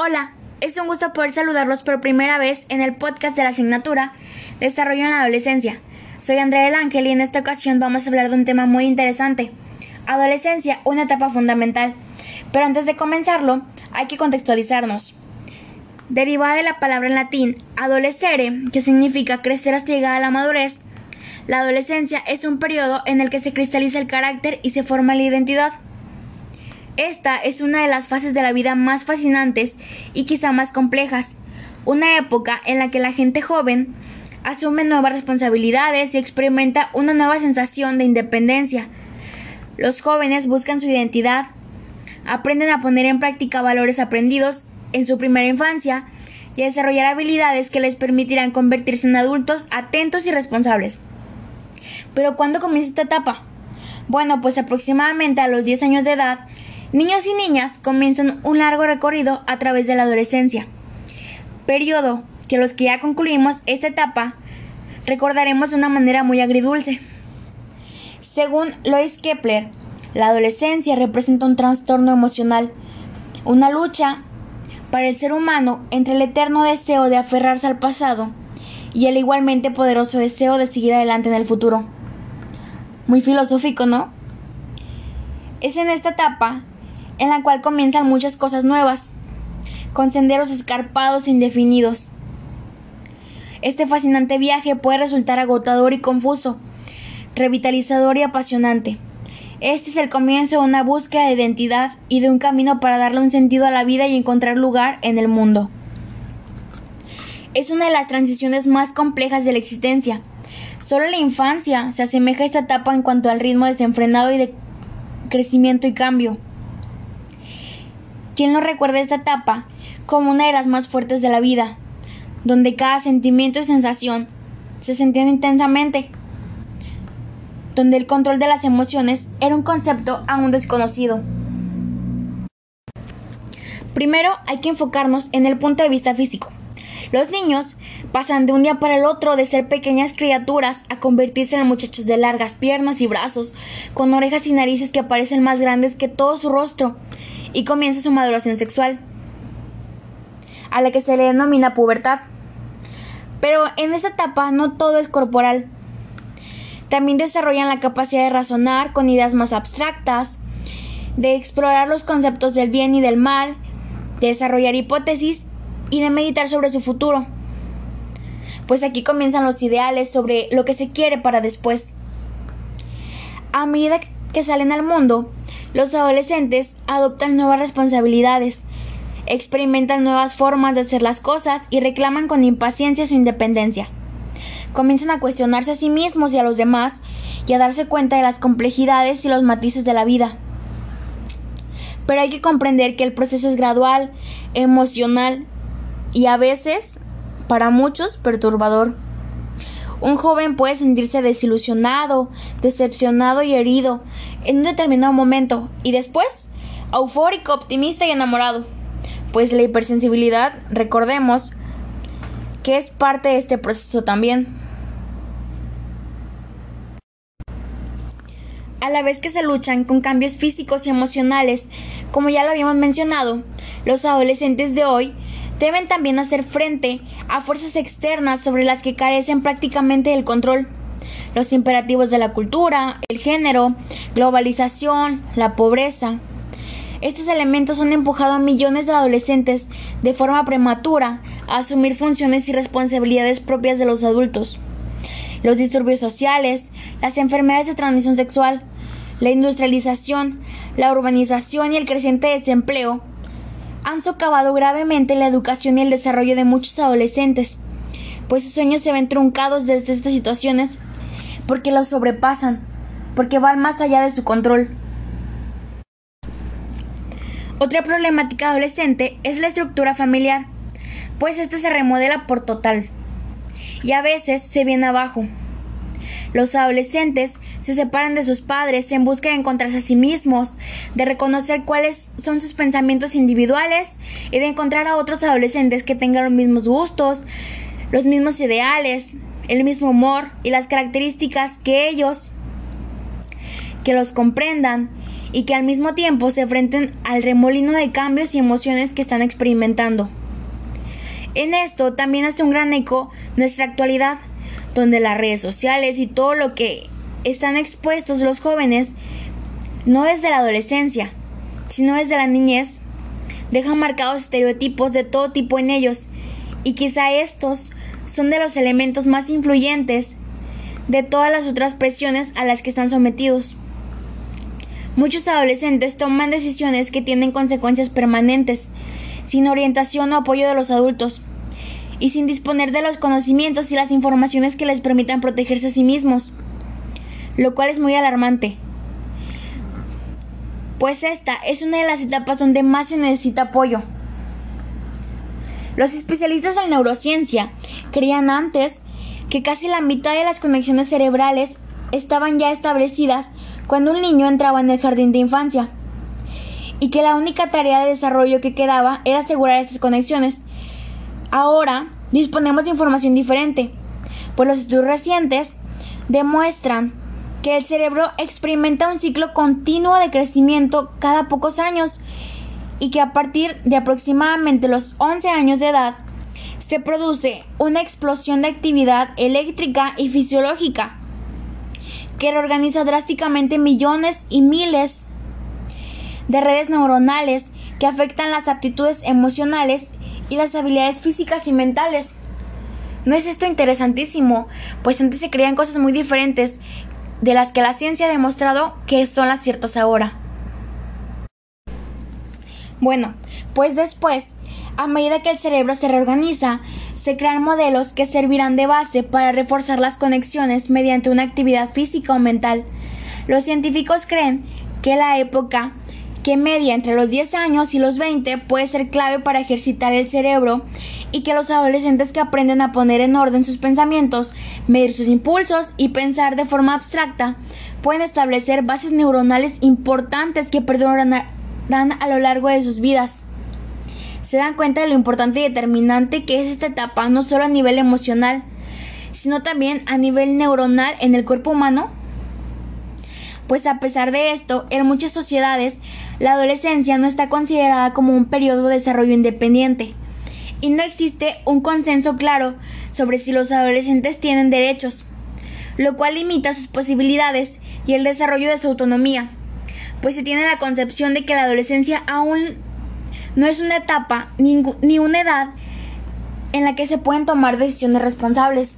Hola, es un gusto poder saludarlos por primera vez en el podcast de la asignatura Desarrollo en la Adolescencia. Soy Andrea El Ángel y en esta ocasión vamos a hablar de un tema muy interesante. Adolescencia, una etapa fundamental. Pero antes de comenzarlo, hay que contextualizarnos. Derivada de la palabra en latín adolescere, que significa crecer hasta llegar a la madurez, la adolescencia es un periodo en el que se cristaliza el carácter y se forma la identidad. Esta es una de las fases de la vida más fascinantes y quizá más complejas, una época en la que la gente joven asume nuevas responsabilidades y experimenta una nueva sensación de independencia. Los jóvenes buscan su identidad, aprenden a poner en práctica valores aprendidos en su primera infancia y a desarrollar habilidades que les permitirán convertirse en adultos atentos y responsables. Pero ¿cuándo comienza esta etapa? Bueno, pues aproximadamente a los 10 años de edad, Niños y niñas comienzan un largo recorrido a través de la adolescencia, periodo que los que ya concluimos esta etapa recordaremos de una manera muy agridulce. Según Lois Kepler, la adolescencia representa un trastorno emocional, una lucha para el ser humano entre el eterno deseo de aferrarse al pasado y el igualmente poderoso deseo de seguir adelante en el futuro. Muy filosófico, ¿no? Es en esta etapa en la cual comienzan muchas cosas nuevas, con senderos escarpados indefinidos. Este fascinante viaje puede resultar agotador y confuso, revitalizador y apasionante. Este es el comienzo de una búsqueda de identidad y de un camino para darle un sentido a la vida y encontrar lugar en el mundo. Es una de las transiciones más complejas de la existencia. Solo la infancia se asemeja a esta etapa en cuanto al ritmo desenfrenado y de crecimiento y cambio. ¿Quién no recuerda esta etapa como una de las más fuertes de la vida, donde cada sentimiento y sensación se sentían intensamente, donde el control de las emociones era un concepto aún desconocido? Primero hay que enfocarnos en el punto de vista físico. Los niños pasan de un día para el otro de ser pequeñas criaturas a convertirse en muchachos de largas piernas y brazos, con orejas y narices que parecen más grandes que todo su rostro, y comienza su maduración sexual, a la que se le denomina pubertad. Pero en esta etapa no todo es corporal. También desarrollan la capacidad de razonar con ideas más abstractas, de explorar los conceptos del bien y del mal, de desarrollar hipótesis y de meditar sobre su futuro. Pues aquí comienzan los ideales sobre lo que se quiere para después. A medida que salen al mundo, los adolescentes adoptan nuevas responsabilidades, experimentan nuevas formas de hacer las cosas y reclaman con impaciencia su independencia. Comienzan a cuestionarse a sí mismos y a los demás y a darse cuenta de las complejidades y los matices de la vida. Pero hay que comprender que el proceso es gradual, emocional y a veces, para muchos, perturbador. Un joven puede sentirse desilusionado, decepcionado y herido en un determinado momento y después eufórico, optimista y enamorado. Pues la hipersensibilidad, recordemos, que es parte de este proceso también. A la vez que se luchan con cambios físicos y emocionales, como ya lo habíamos mencionado, los adolescentes de hoy deben también hacer frente a fuerzas externas sobre las que carecen prácticamente del control. Los imperativos de la cultura, el género, globalización, la pobreza. Estos elementos han empujado a millones de adolescentes de forma prematura a asumir funciones y responsabilidades propias de los adultos. Los disturbios sociales, las enfermedades de transmisión sexual, la industrialización, la urbanización y el creciente desempleo han socavado gravemente la educación y el desarrollo de muchos adolescentes, pues sus sueños se ven truncados desde estas situaciones porque los sobrepasan, porque van más allá de su control. Otra problemática adolescente es la estructura familiar, pues ésta se remodela por total y a veces se viene abajo. Los adolescentes se separan de sus padres en busca de encontrarse a sí mismos, de reconocer cuáles son sus pensamientos individuales y de encontrar a otros adolescentes que tengan los mismos gustos, los mismos ideales, el mismo humor y las características que ellos, que los comprendan y que al mismo tiempo se enfrenten al remolino de cambios y emociones que están experimentando. En esto también hace un gran eco nuestra actualidad, donde las redes sociales y todo lo que están expuestos los jóvenes, no desde la adolescencia, sino desde la niñez, dejan marcados estereotipos de todo tipo en ellos, y quizá estos son de los elementos más influyentes de todas las otras presiones a las que están sometidos. Muchos adolescentes toman decisiones que tienen consecuencias permanentes, sin orientación o apoyo de los adultos, y sin disponer de los conocimientos y las informaciones que les permitan protegerse a sí mismos, lo cual es muy alarmante, pues esta es una de las etapas donde más se necesita apoyo. Los especialistas en neurociencia creían antes que casi la mitad de las conexiones cerebrales estaban ya establecidas cuando un niño entraba en el jardín de infancia y que la única tarea de desarrollo que quedaba era asegurar estas conexiones. Ahora disponemos de información diferente, pues los estudios recientes demuestran que el cerebro experimenta un ciclo continuo de crecimiento cada pocos años y que a partir de aproximadamente los 11 años de edad se produce una explosión de actividad eléctrica y fisiológica que reorganiza drásticamente millones y miles de redes neuronales que afectan las aptitudes emocionales y las habilidades físicas y mentales. ¿No es esto interesantísimo? Pues antes se creían cosas muy diferentes de las que la ciencia ha demostrado que son las ciertas ahora. Bueno, pues después, a medida que el cerebro se reorganiza, se crean modelos que servirán de base para reforzar las conexiones mediante una actividad física o mental. Los científicos creen que la época que media entre los 10 años y los 20 puede ser clave para ejercitar el cerebro y que los adolescentes que aprenden a poner en orden sus pensamientos, medir sus impulsos y pensar de forma abstracta pueden establecer bases neuronales importantes que perdurarán a lo largo de sus vidas. Se dan cuenta de lo importante y determinante que es esta etapa no solo a nivel emocional, sino también a nivel neuronal en el cuerpo humano. Pues a pesar de esto, en muchas sociedades la adolescencia no está considerada como un periodo de desarrollo independiente y no existe un consenso claro sobre si los adolescentes tienen derechos, lo cual limita sus posibilidades y el desarrollo de su autonomía, pues se tiene la concepción de que la adolescencia aún no es una etapa ni una edad en la que se pueden tomar decisiones responsables.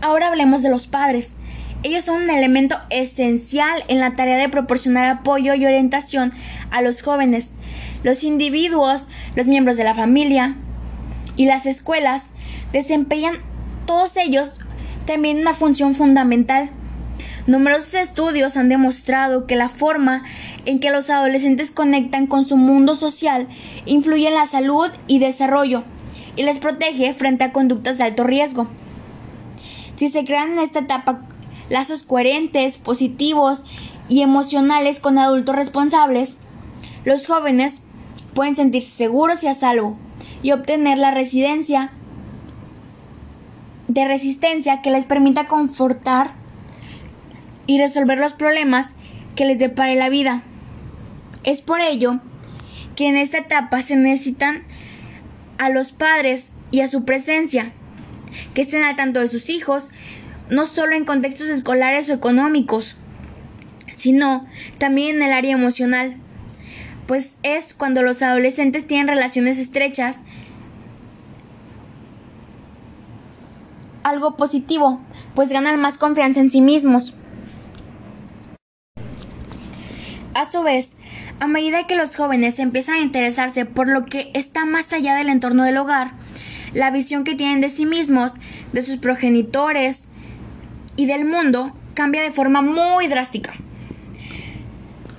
Ahora hablemos de los padres. Ellos son un elemento esencial en la tarea de proporcionar apoyo y orientación a los jóvenes. Los individuos, los miembros de la familia y las escuelas desempeñan todos ellos también una función fundamental. Numerosos estudios han demostrado que la forma en que los adolescentes conectan con su mundo social influye en la salud y desarrollo y les protege frente a conductas de alto riesgo. Si se crean en esta etapa lazos coherentes, positivos y emocionales con adultos responsables, los jóvenes pueden sentirse seguros y a salvo y obtener la residencia de resistencia que les permita confortar y resolver los problemas que les depare la vida. Es por ello que en esta etapa se necesitan a los padres y a su presencia, que estén al tanto de sus hijos, no solo en contextos escolares o económicos, sino también en el área emocional, pues es cuando los adolescentes tienen relaciones estrechas, algo positivo, pues ganan más confianza en sí mismos. A su vez, a medida que los jóvenes empiezan a interesarse por lo que está más allá del entorno del hogar, la visión que tienen de sí mismos, de sus progenitores, y del mundo cambia de forma muy drástica.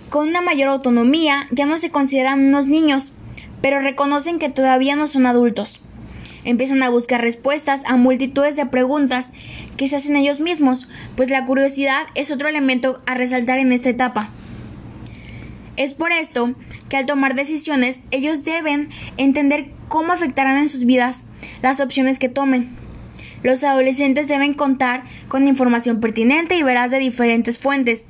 Con una mayor autonomía ya no se consideran unos niños, pero reconocen que todavía no son adultos. Empiezan a buscar respuestas a multitudes de preguntas que se hacen ellos mismos, pues la curiosidad es otro elemento a resaltar en esta etapa. Es por esto que al tomar decisiones ellos deben entender cómo afectarán en sus vidas las opciones que tomen. Los adolescentes deben contar con información pertinente y veraz de diferentes fuentes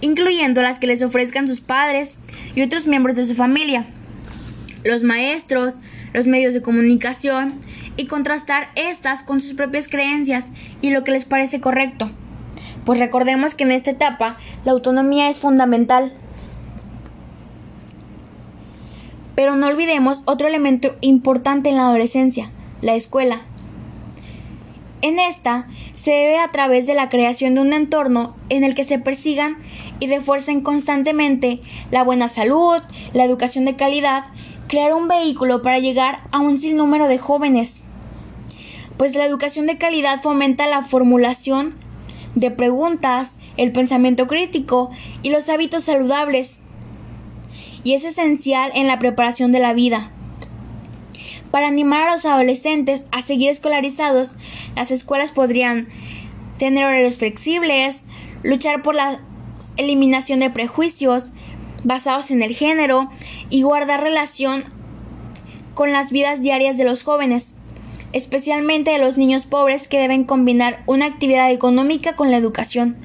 incluyendo las que les ofrezcan sus padres y otros miembros de su familia, los maestros, los medios de comunicación y contrastar estas con sus propias creencias y lo que les parece correcto. Pues recordemos que en esta etapa la autonomía es fundamental. Pero no olvidemos otro elemento importante en la adolescencia, la escuela. En esta se debe a través de la creación de un entorno en el que se persigan y refuercen constantemente la buena salud, la educación de calidad, crear un vehículo para llegar a un sinnúmero de jóvenes. Pues la educación de calidad fomenta la formulación de preguntas, el pensamiento crítico y los hábitos saludables. Y es esencial en la preparación de la vida. Para animar a los adolescentes a seguir escolarizados, las escuelas podrían tener horarios flexibles, luchar por la eliminación de prejuicios basados en el género y guardar relación con las vidas diarias de los jóvenes especialmente de los niños pobres que deben combinar una actividad económica con la educación,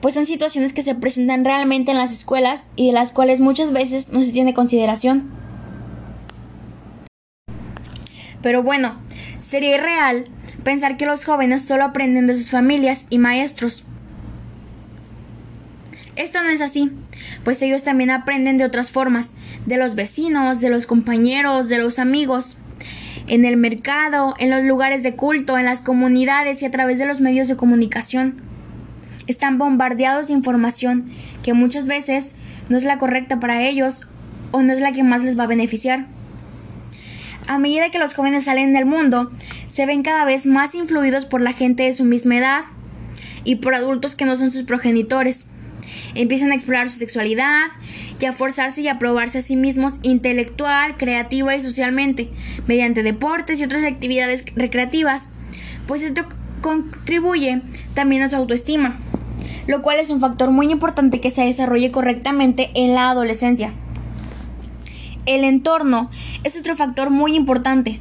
pues son situaciones que se presentan realmente en las escuelas y de las cuales muchas veces no se tiene consideración. Pero bueno, sería irreal pensar que los jóvenes solo aprenden de sus familias y maestros. Esto no es así, pues ellos también aprenden de otras formas, de los vecinos, de los compañeros, de los amigos en el mercado, en los lugares de culto, en las comunidades y a través de los medios de comunicación. Están bombardeados de información que muchas veces no es la correcta para ellos o no es la que más les va a beneficiar. A medida que los jóvenes salen del mundo, se ven cada vez más influidos por la gente de su misma edad y por adultos que no son sus progenitores. Empiezan a explorar su sexualidad y a forzarse y a probarse a sí mismos intelectual, creativa y socialmente, mediante deportes y otras actividades recreativas, pues esto contribuye también a su autoestima, lo cual es un factor muy importante que se desarrolle correctamente en la adolescencia. El entorno es otro factor muy importante,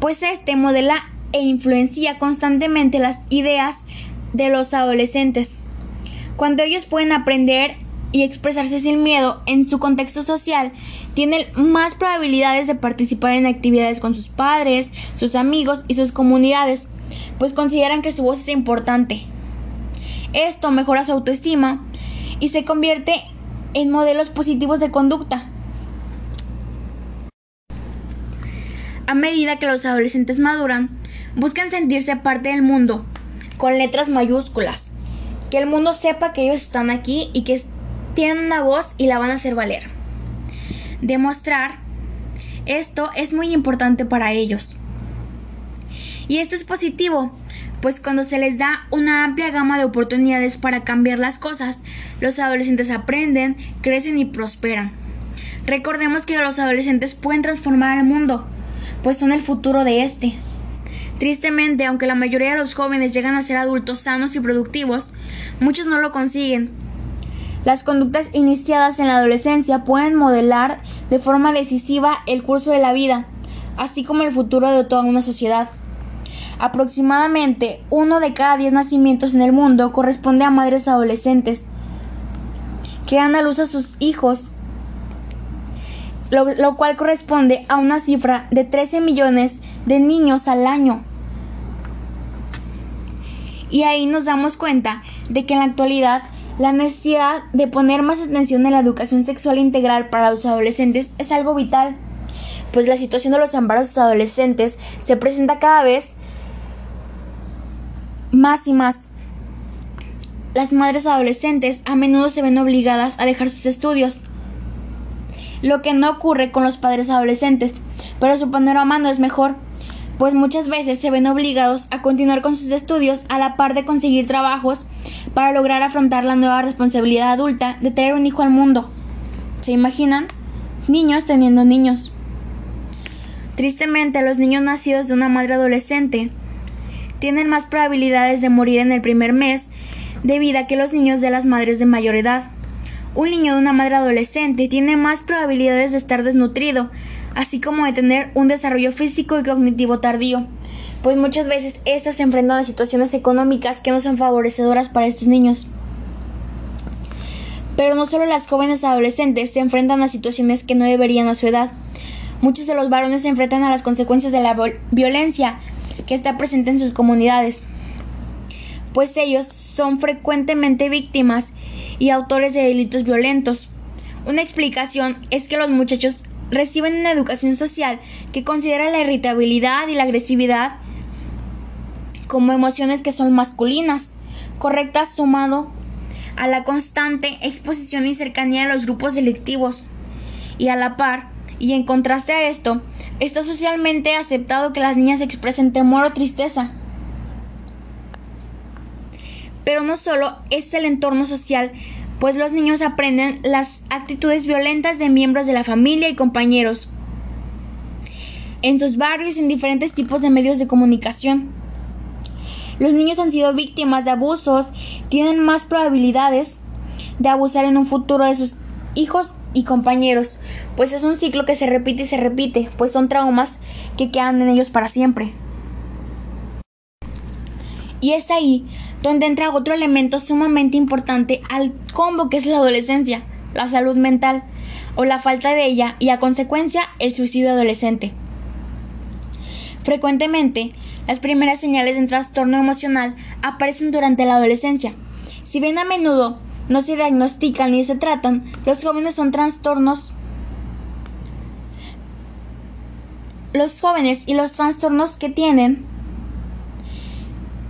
pues este modela e influencia constantemente las ideas de los adolescentes. Cuando ellos pueden aprender y expresarse sin miedo en su contexto social, tienen más probabilidades de participar en actividades con sus padres, sus amigos y sus comunidades, pues consideran que su voz es importante. Esto mejora su autoestima y se convierte en modelos positivos de conducta. A medida que los adolescentes maduran, buscan sentirse parte del mundo, con letras mayúsculas, que el mundo sepa que ellos están aquí y que tienen una voz y la van a hacer valer. Demostrar esto es muy importante para ellos. Y esto es positivo, pues cuando se les da una amplia gama de oportunidades para cambiar las cosas, los adolescentes aprenden, crecen y prosperan. Recordemos que los adolescentes pueden transformar el mundo, pues son el futuro de este. Tristemente, aunque la mayoría de los jóvenes llegan a ser adultos sanos y productivos, muchos no lo consiguen. Las conductas iniciadas en la adolescencia pueden modelar de forma decisiva el curso de la vida, así como el futuro de toda una sociedad. Aproximadamente uno de cada diez nacimientos en el mundo corresponde a madres adolescentes que dan a luz a sus hijos, lo, cual corresponde a una cifra de 13 millones de niños al año. Y ahí nos damos cuenta de que en la actualidad la necesidad de poner más atención en la educación sexual integral para los adolescentes es algo vital, pues la situación de los embarazos adolescentes se presenta cada vez más y más. Las madres adolescentes a menudo se ven obligadas a dejar sus estudios, lo que no ocurre con los padres adolescentes, pero su panorama no es mejor pues muchas veces se ven obligados a continuar con sus estudios a la par de conseguir trabajos para lograr afrontar la nueva responsabilidad adulta de tener un hijo al mundo. ¿Se imaginan? Niños teniendo niños. Tristemente, los niños nacidos de una madre adolescente tienen más probabilidades de morir en el primer mes de vida que los niños de las madres de mayor edad. Un niño de una madre adolescente tiene más probabilidades de estar desnutrido, así como de tener un desarrollo físico y cognitivo tardío, pues muchas veces éstas se enfrentan a situaciones económicas que no son favorecedoras para estos niños. Pero no solo las jóvenes adolescentes se enfrentan a situaciones que no deberían a su edad. Muchos de los varones se enfrentan a las consecuencias de la violencia que está presente en sus comunidades, pues ellos son frecuentemente víctimas y autores de delitos violentos. Una explicación es que los muchachos reciben una educación social que considera la irritabilidad y la agresividad como emociones que son masculinas, correctas sumado a la constante exposición y cercanía de los grupos delictivos. Y a la par, y en contraste a esto, está socialmente aceptado que las niñas expresen temor o tristeza. Pero no solo es el entorno social, pues los niños aprenden las actitudes violentas de miembros de la familia y compañeros en sus barrios y en diferentes tipos de medios de comunicación. Los niños han sido víctimas de abusos, tienen más probabilidades de abusar en un futuro de sus hijos y compañeros, pues es un ciclo que se repite y se repite, pues son traumas que quedan en ellos para siempre. Y es ahí donde entra otro elemento sumamente importante al combo que es la adolescencia, la salud mental o la falta de ella y a consecuencia el suicidio adolescente. Frecuentemente, las primeras señales de un trastorno emocional aparecen durante la adolescencia. Si bien a menudo no se diagnostican ni se tratan, los jóvenes son trastornos los jóvenes y los trastornos que tienen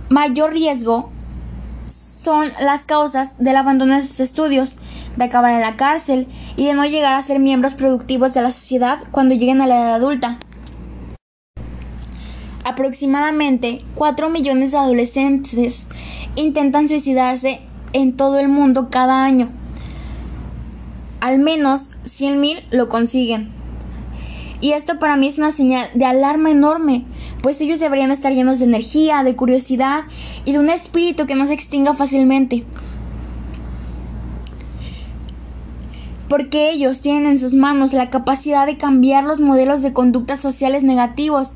mayor riesgo son las causas del abandono de sus estudios, de acabar en la cárcel y de no llegar a ser miembros productivos de la sociedad cuando lleguen a la edad adulta. Aproximadamente 4 millones de adolescentes intentan suicidarse en todo el mundo cada año. Al menos 100.000 lo consiguen. Y esto para mí es una señal de alarma enorme, pues ellos deberían estar llenos de energía, de curiosidad y de un espíritu que no se extinga fácilmente. Porque ellos tienen en sus manos la capacidad de cambiar los modelos de conductas sociales negativos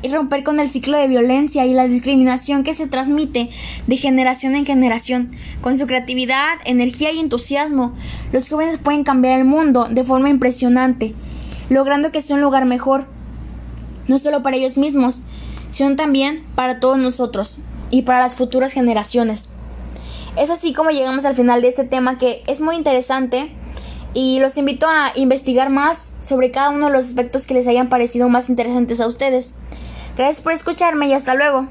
y romper con el ciclo de violencia y la discriminación que se transmite de generación en generación. Con su creatividad, energía y entusiasmo, los jóvenes pueden cambiar el mundo de forma impresionante, logrando que sea un lugar mejor, no solo para ellos mismos, también para todos nosotros y para las futuras generaciones. Es así como llegamos al final de este tema que es muy interesante y los invito a investigar más sobre cada uno de los aspectos que les hayan parecido más interesantes a ustedes. Gracias por escucharme y hasta luego.